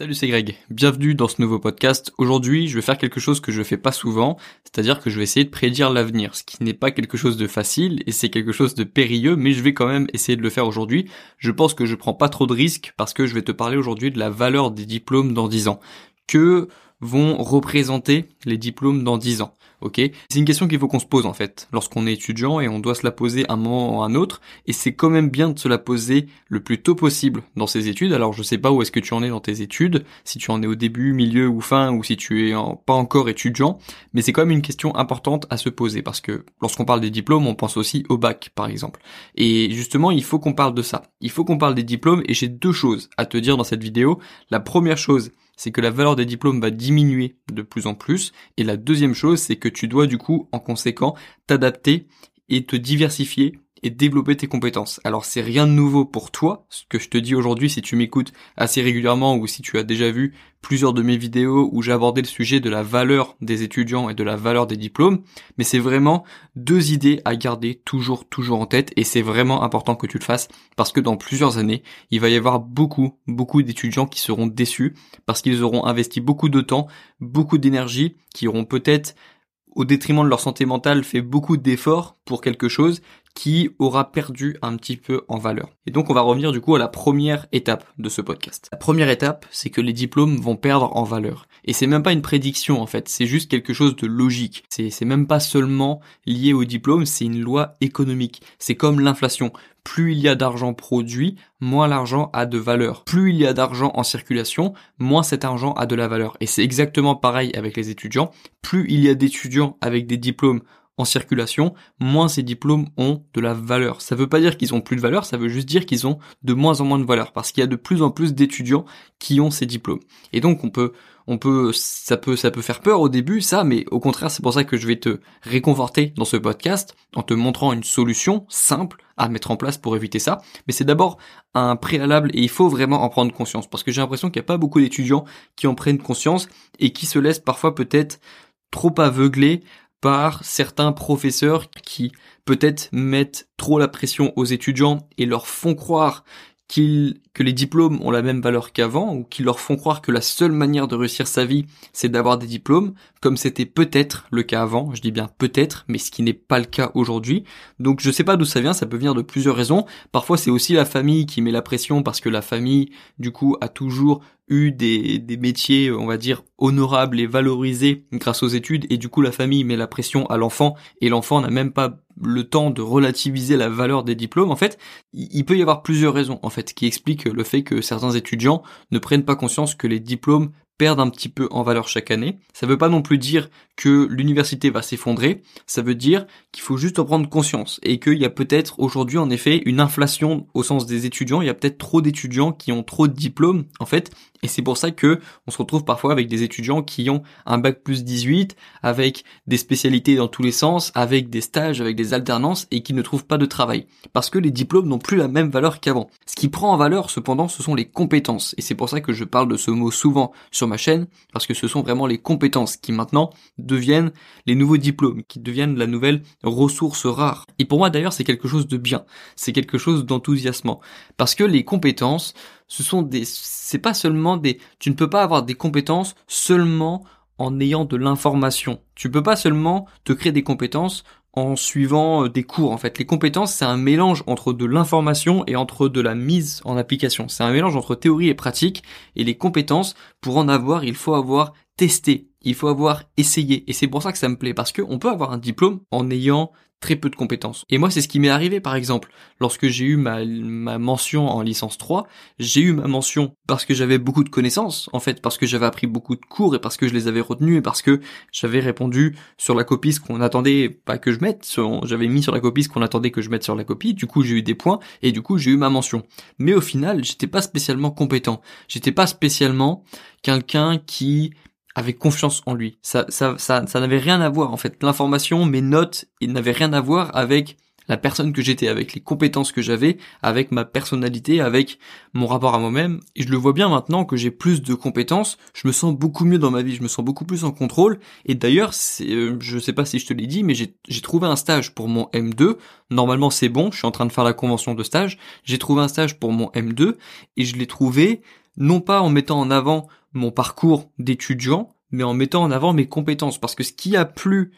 Salut, c'est Greg. Bienvenue dans ce nouveau podcast. Aujourd'hui, je vais faire quelque chose que je fais pas souvent, c'est-à-dire que je vais essayer de prédire l'avenir, ce qui n'est pas quelque chose de facile et c'est quelque chose de périlleux, mais je vais quand même essayer de le faire aujourd'hui. Je pense que je prends pas trop de risques parce que je vais te parler aujourd'hui de la valeur des diplômes dans 10 ans. Que vont représenter les diplômes dans 10 ans? C'est une question qu'il faut qu'on se pose en fait lorsqu'on est étudiant et on doit se la poser un moment ou un autre et c'est quand même bien de se la poser le plus tôt possible dans ses études. Alors je sais pas où est-ce que tu en es dans tes études, si tu en es au début, milieu ou fin ou si tu es pas encore étudiant, mais c'est quand même une question importante à se poser parce que lorsqu'on parle des diplômes, on pense aussi au bac par exemple. Et justement, il faut qu'on parle de ça. Il faut qu'on parle des diplômes et j'ai deux choses à te dire dans cette vidéo. La première chose, c'est que la valeur des diplômes va diminuer de plus en plus. Et la deuxième chose, c'est que tu dois du coup, en conséquent, t'adapter et te diversifier et développer tes compétences. Alors c'est rien de nouveau pour toi, ce que je te dis aujourd'hui si tu m'écoutes assez régulièrement ou si tu as déjà vu plusieurs de mes vidéos où abordé le sujet de la valeur des étudiants et de la valeur des diplômes, mais c'est vraiment deux idées à garder toujours toujours en tête et c'est vraiment important que tu le fasses parce que dans plusieurs années, il va y avoir beaucoup beaucoup d'étudiants qui seront déçus parce qu'ils auront investi beaucoup de temps, beaucoup d'énergie, qui auront peut-être au détriment de leur santé mentale, fait beaucoup d'efforts pour quelque chose qui aura perdu un petit peu en valeur. Et donc on va revenir du coup à la première étape de ce podcast. La première étape, c'est que les diplômes vont perdre en valeur. Et c'est même pas une prédiction en fait, c'est juste quelque chose de logique. C'est, même pas seulement lié au diplôme, c'est une loi économique. C'est comme l'inflation. Plus il y a d'argent produit, moins l'argent a de valeur. Plus il y a d'argent en circulation, moins cet argent a de la valeur. Et c'est exactement pareil avec les étudiants. Plus il y a d'étudiants avec des diplômes en circulation, moins ces diplômes ont de la valeur. Ça veut pas dire qu'ils ont plus de valeur, ça veut juste dire qu'ils ont de moins en moins de valeur parce qu'il y a de plus en plus d'étudiants qui ont ces diplômes. Et donc on peut on peut ça peut ça peut faire peur au début ça mais au contraire c'est pour ça que je vais te réconforter dans ce podcast en te montrant une solution simple à mettre en place pour éviter ça mais c'est d'abord un préalable et il faut vraiment en prendre conscience parce que j'ai l'impression qu'il n'y a pas beaucoup d'étudiants qui en prennent conscience et qui se laissent parfois peut-être trop aveugler par certains professeurs qui peut-être mettent trop la pression aux étudiants et leur font croire qu'ils, que les diplômes ont la même valeur qu'avant, ou qui leur font croire que la seule manière de réussir sa vie, c'est d'avoir des diplômes, comme c'était peut-être le cas avant, je dis bien peut-être, mais ce qui n'est pas le cas aujourd'hui. Donc je sais pas d'où ça vient, ça peut venir de plusieurs raisons. Parfois c'est aussi la famille qui met la pression parce que la famille, du coup, a toujours eu des, des métiers, on va dire, honorables et valorisés grâce aux études, et du coup la famille met la pression à l'enfant, et l'enfant n'a même pas le temps de relativiser la valeur des diplômes, en fait, il peut y avoir plusieurs raisons, en fait, qui expliquent le fait que certains étudiants ne prennent pas conscience que les diplômes perdent un petit peu en valeur chaque année. Ça veut pas non plus dire que l'université va s'effondrer, ça veut dire qu'il faut juste en prendre conscience et qu'il y a peut-être aujourd'hui en effet une inflation au sens des étudiants, il y a peut-être trop d'étudiants qui ont trop de diplômes en fait. Et c'est pour ça que on se retrouve parfois avec des étudiants qui ont un bac plus 18 avec des spécialités dans tous les sens, avec des stages, avec des alternances et qui ne trouvent pas de travail. Parce que les diplômes n'ont plus la même valeur qu'avant. Ce qui prend en valeur cependant, ce sont les compétences. Et c'est pour ça que je parle de ce mot souvent sur chaîne parce que ce sont vraiment les compétences qui maintenant deviennent les nouveaux diplômes, qui deviennent la nouvelle ressource rare. Et pour moi d'ailleurs, c'est quelque chose de bien, c'est quelque chose d'enthousiasmant parce que les compétences, ce sont des c'est pas seulement des tu ne peux pas avoir des compétences seulement en ayant de l'information. Tu peux pas seulement te créer des compétences en suivant euh, des cours en fait. Les compétences, c'est un mélange entre de l'information et entre de la mise en application. C'est un mélange entre théorie et pratique et les compétences, pour en avoir, il faut avoir testé, il faut avoir essayé et c'est pour ça que ça me plaît parce qu'on peut avoir un diplôme en ayant très peu de compétences. Et moi, c'est ce qui m'est arrivé, par exemple. Lorsque j'ai eu ma, ma mention en licence 3, j'ai eu ma mention parce que j'avais beaucoup de connaissances, en fait, parce que j'avais appris beaucoup de cours et parce que je les avais retenus et parce que j'avais répondu sur la copie ce qu'on attendait pas que je mette, j'avais mis sur la copie ce qu'on attendait que je mette sur la copie, du coup j'ai eu des points et du coup j'ai eu ma mention. Mais au final, j'étais pas spécialement compétent. J'étais pas spécialement quelqu'un qui avait confiance en lui. Ça, ça, ça, ça n'avait rien à voir en fait. L'information, mes notes, il n'avait rien à voir avec la personne que j'étais, avec les compétences que j'avais, avec ma personnalité, avec mon rapport à moi-même. Et je le vois bien maintenant que j'ai plus de compétences, je me sens beaucoup mieux dans ma vie, je me sens beaucoup plus en contrôle. Et d'ailleurs, euh, je sais pas si je te l'ai dit, mais j'ai trouvé un stage pour mon M2. Normalement, c'est bon, je suis en train de faire la convention de stage. J'ai trouvé un stage pour mon M2 et je l'ai trouvé non pas en mettant en avant mon parcours d'étudiant, mais en mettant en avant mes compétences. Parce que ce qui a plu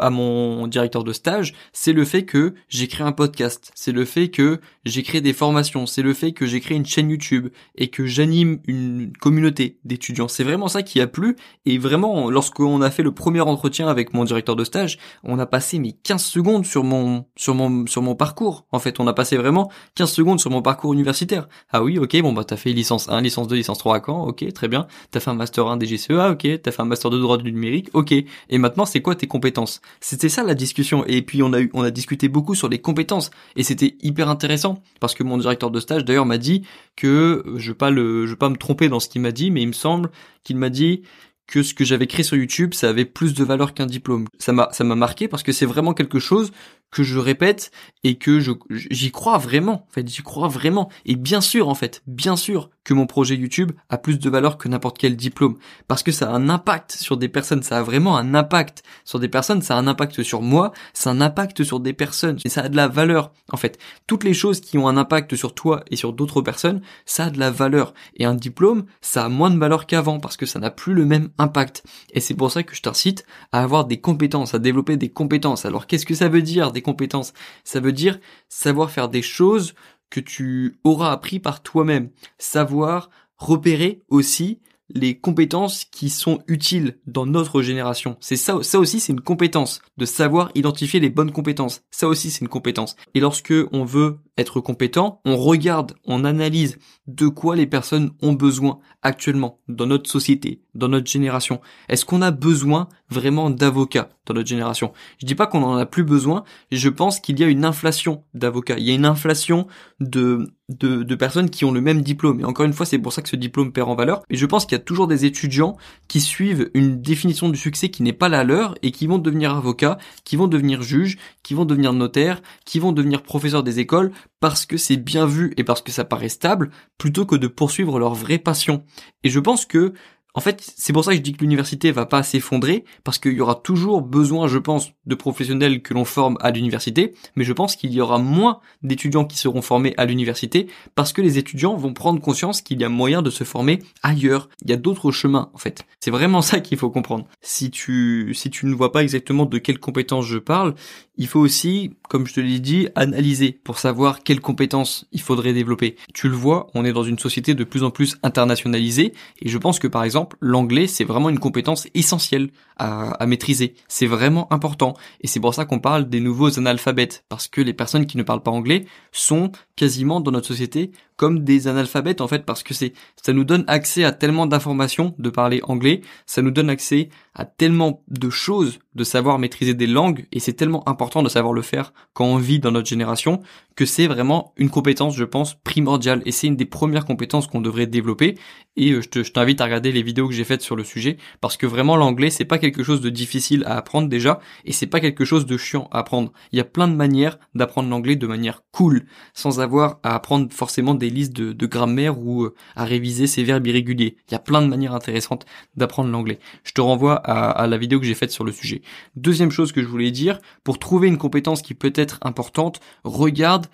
à mon directeur de stage, c'est le fait que j'ai créé un podcast, c'est le fait que j'ai créé des formations, c'est le fait que j'ai créé une chaîne YouTube et que j'anime une communauté d'étudiants. C'est vraiment ça qui a plu et vraiment lorsqu'on a fait le premier entretien avec mon directeur de stage, on a passé mes 15 secondes sur mon sur mon sur mon parcours. En fait, on a passé vraiment 15 secondes sur mon parcours universitaire. Ah oui, OK, bon bah t'as fait licence 1, licence 2, licence 3 à Caen. OK, très bien. T'as fait un master 1 DGCEA, OK, t'as fait un master de droit du numérique. OK. Et maintenant, c'est quoi tes compétences? C'était ça la discussion. Et puis on a eu, on a discuté beaucoup sur les compétences et c'était hyper intéressant parce que mon directeur de stage d'ailleurs m'a dit que je veux pas le, veux pas me tromper dans ce qu'il m'a dit, mais il me semble qu'il m'a dit que ce que j'avais créé sur YouTube, ça avait plus de valeur qu'un diplôme. Ça m'a, ça m'a marqué parce que c'est vraiment quelque chose que je répète et que j'y crois vraiment. En fait, j'y crois vraiment. Et bien sûr, en fait, bien sûr que mon projet YouTube a plus de valeur que n'importe quel diplôme parce que ça a un impact sur des personnes. Ça a vraiment un impact sur des personnes. Ça a un impact sur moi. Ça a un impact sur des personnes. Et ça a de la valeur. En fait, toutes les choses qui ont un impact sur toi et sur d'autres personnes, ça a de la valeur. Et un diplôme, ça a moins de valeur qu'avant parce que ça n'a plus le même impact. Et c'est pour ça que je t'incite à avoir des compétences, à développer des compétences. Alors, qu'est-ce que ça veut dire compétences? Ça veut dire savoir faire des choses que tu auras appris par toi-même. Savoir repérer aussi les compétences qui sont utiles dans notre génération. C'est ça, ça aussi c'est une compétence de savoir identifier les bonnes compétences. Ça aussi c'est une compétence. Et lorsque on veut être compétent, on regarde, on analyse de quoi les personnes ont besoin actuellement dans notre société, dans notre génération. Est-ce qu'on a besoin vraiment d'avocats dans notre génération? Je dis pas qu'on en a plus besoin, je pense qu'il y a une inflation d'avocats. Il y a une inflation de, de, de personnes qui ont le même diplôme. Et encore une fois, c'est pour ça que ce diplôme perd en valeur. Et je pense qu'il y a toujours des étudiants qui suivent une définition du succès qui n'est pas la leur et qui vont devenir avocats, qui vont devenir juges, qui vont devenir notaires, qui vont devenir professeurs des écoles parce que c'est bien vu et parce que ça paraît stable, plutôt que de poursuivre leur vraie passion. Et je pense que en fait, c'est pour ça que je dis que l'université va pas s'effondrer, parce qu'il y aura toujours besoin, je pense, de professionnels que l'on forme à l'université, mais je pense qu'il y aura moins d'étudiants qui seront formés à l'université, parce que les étudiants vont prendre conscience qu'il y a moyen de se former ailleurs. Il y a d'autres chemins, en fait. C'est vraiment ça qu'il faut comprendre. Si tu, si tu ne vois pas exactement de quelles compétences je parle, il faut aussi, comme je te l'ai dit, analyser pour savoir quelles compétences il faudrait développer. Tu le vois, on est dans une société de plus en plus internationalisée, et je pense que par exemple, l'anglais, c'est vraiment une compétence essentielle à, maîtriser. C'est vraiment important. Et c'est pour ça qu'on parle des nouveaux analphabètes. Parce que les personnes qui ne parlent pas anglais sont quasiment dans notre société comme des analphabètes en fait parce que c'est ça nous donne accès à tellement d'informations de parler anglais, ça nous donne accès à tellement de choses de savoir maîtriser des langues et c'est tellement important de savoir le faire quand on vit dans notre génération que c'est vraiment une compétence je pense primordiale et c'est une des premières compétences qu'on devrait développer et euh, je t'invite à regarder les vidéos que j'ai faites sur le sujet parce que vraiment l'anglais c'est pas quelque chose de difficile à apprendre déjà et c'est pas quelque chose de chiant à apprendre. Il y a plein de manières d'apprendre l'anglais de manière cool sans avoir à apprendre forcément des listes de, grammaire ou euh, à réviser ses verbes irréguliers. Il y a plein de manières intéressantes d'apprendre l'anglais. Je te renvoie à, à la vidéo que j'ai faite sur le sujet. Deuxième chose que je voulais dire, pour trouver une compétence qui peut être importante, regarde,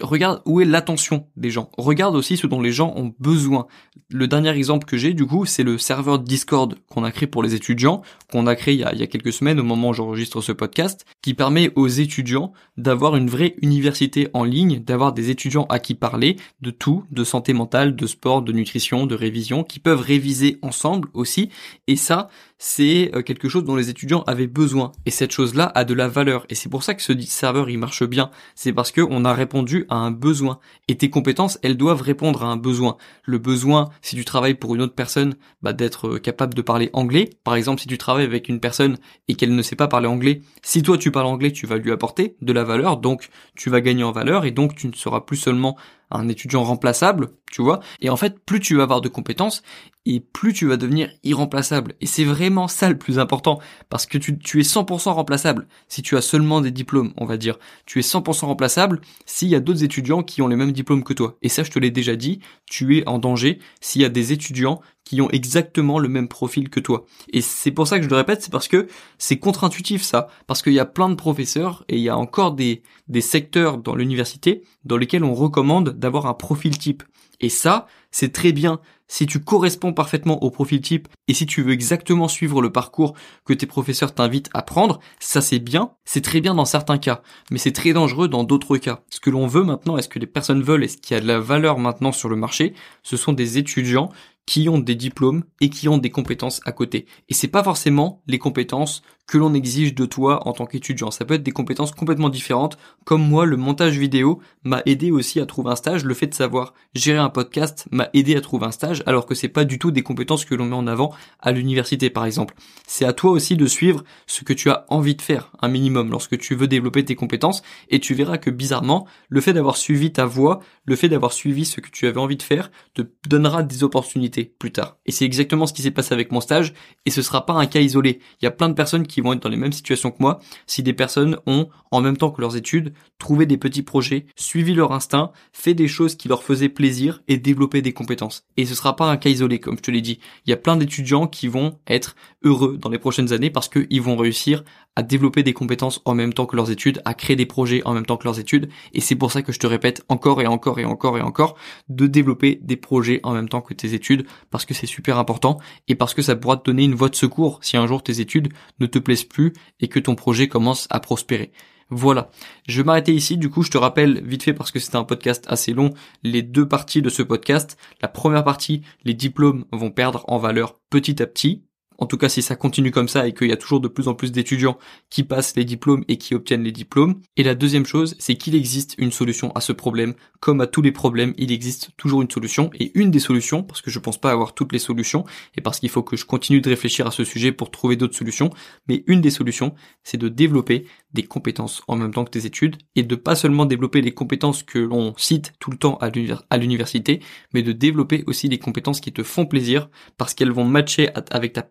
regarde où est l'attention des gens. Regarde aussi ce dont les gens ont besoin. Le dernier exemple que j'ai, du coup, c'est le serveur Discord qu'on a créé pour les étudiants, qu'on a créé il y a, il y a quelques semaines au moment où j'enregistre ce podcast, qui permet aux étudiants d'avoir une vraie université en ligne, d'avoir des étudiants à qui parler de tout, de santé mentale, de sport, de nutrition, de révision, qui peuvent réviser ensemble aussi. Et ça, c'est euh, quelque chose dont les étudiants avaient besoin. Et cette chose-là a de la valeur. Et c'est pour ça que ce serveur, il marche bien. C'est parce qu'on a répondu à un besoin. Et tes compétences, elles doivent répondre à un besoin. Le besoin, si tu travailles pour une autre personne, bah, d'être euh, capable de parler anglais. Par exemple, si tu travailles avec une personne et qu'elle ne sait pas parler anglais, si toi tu parles anglais, tu vas lui apporter de la valeur. Donc, tu vas gagner en valeur et donc tu ne seras plus seulement un étudiant remplaçable, tu vois. Et en fait, plus tu vas avoir de compétences, et plus tu vas devenir irremplaçable. Et c'est vraiment ça le plus important, parce que tu, tu es 100% remplaçable si tu as seulement des diplômes, on va dire. Tu es 100% remplaçable s'il y a d'autres étudiants qui ont les mêmes diplômes que toi. Et ça, je te l'ai déjà dit, tu es en danger s'il y a des étudiants qui ont exactement le même profil que toi. Et c'est pour ça que je le répète, c'est parce que c'est contre-intuitif ça, parce qu'il y a plein de professeurs et il y a encore des, des secteurs dans l'université dans lesquels on recommande d'avoir un profil type. Et ça, c'est très bien si tu corresponds parfaitement au profil type et si tu veux exactement suivre le parcours que tes professeurs t'invitent à prendre, ça c'est bien, c'est très bien dans certains cas, mais c'est très dangereux dans d'autres cas. Ce que l'on veut maintenant, est-ce que les personnes veulent, et ce qui a de la valeur maintenant sur le marché, ce sont des étudiants qui ont des diplômes et qui ont des compétences à côté. Et c'est pas forcément les compétences que l'on exige de toi en tant qu'étudiant. Ça peut être des compétences complètement différentes. Comme moi, le montage vidéo m'a aidé aussi à trouver un stage. Le fait de savoir gérer un podcast m'a aidé à trouver un stage, alors que c'est pas du tout des compétences que l'on met en avant à l'université, par exemple. C'est à toi aussi de suivre ce que tu as envie de faire, un minimum, lorsque tu veux développer tes compétences. Et tu verras que bizarrement, le fait d'avoir suivi ta voie, le fait d'avoir suivi ce que tu avais envie de faire, te donnera des opportunités plus tard. Et c'est exactement ce qui s'est passé avec mon stage. Et ce sera pas un cas isolé. Il y a plein de personnes qui vont être dans les mêmes situations que moi si des personnes ont, en même temps que leurs études, trouvé des petits projets, suivi leur instinct, fait des choses qui leur faisaient plaisir et développé des compétences. Et ce sera pas un cas isolé, comme je te l'ai dit. Il y a plein d'étudiants qui vont être heureux dans les prochaines années parce qu'ils vont réussir à développer des compétences en même temps que leurs études, à créer des projets en même temps que leurs études. Et c'est pour ça que je te répète encore et encore et encore et encore de développer des projets en même temps que tes études parce que c'est super important et parce que ça pourra te donner une voie de secours si un jour tes études ne te plaisent plus et que ton projet commence à prospérer. Voilà. Je vais m'arrêter ici. Du coup, je te rappelle vite fait parce que c'est un podcast assez long, les deux parties de ce podcast. La première partie, les diplômes vont perdre en valeur petit à petit en tout cas si ça continue comme ça et qu'il y a toujours de plus en plus d'étudiants qui passent les diplômes et qui obtiennent les diplômes. Et la deuxième chose, c'est qu'il existe une solution à ce problème. Comme à tous les problèmes, il existe toujours une solution. Et une des solutions, parce que je pense pas avoir toutes les solutions, et parce qu'il faut que je continue de réfléchir à ce sujet pour trouver d'autres solutions, mais une des solutions, c'est de développer des compétences en même temps que tes études, et de pas seulement développer les compétences que l'on cite tout le temps à l'université, mais de développer aussi des compétences qui te font plaisir, parce qu'elles vont matcher avec ta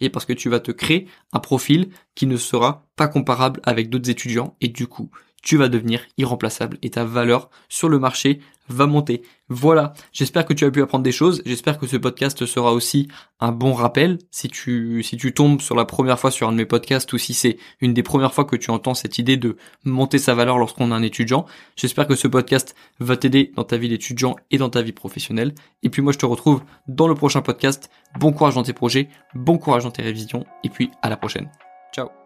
et parce que tu vas te créer un profil qui ne sera pas comparable avec d'autres étudiants. Et du coup, tu vas devenir irremplaçable et ta valeur sur le marché va monter. Voilà, j'espère que tu as pu apprendre des choses, j'espère que ce podcast sera aussi un bon rappel si tu si tu tombes sur la première fois sur un de mes podcasts ou si c'est une des premières fois que tu entends cette idée de monter sa valeur lorsqu'on est un étudiant. J'espère que ce podcast va t'aider dans ta vie d'étudiant et dans ta vie professionnelle. Et puis moi je te retrouve dans le prochain podcast. Bon courage dans tes projets, bon courage dans tes révisions et puis à la prochaine. Ciao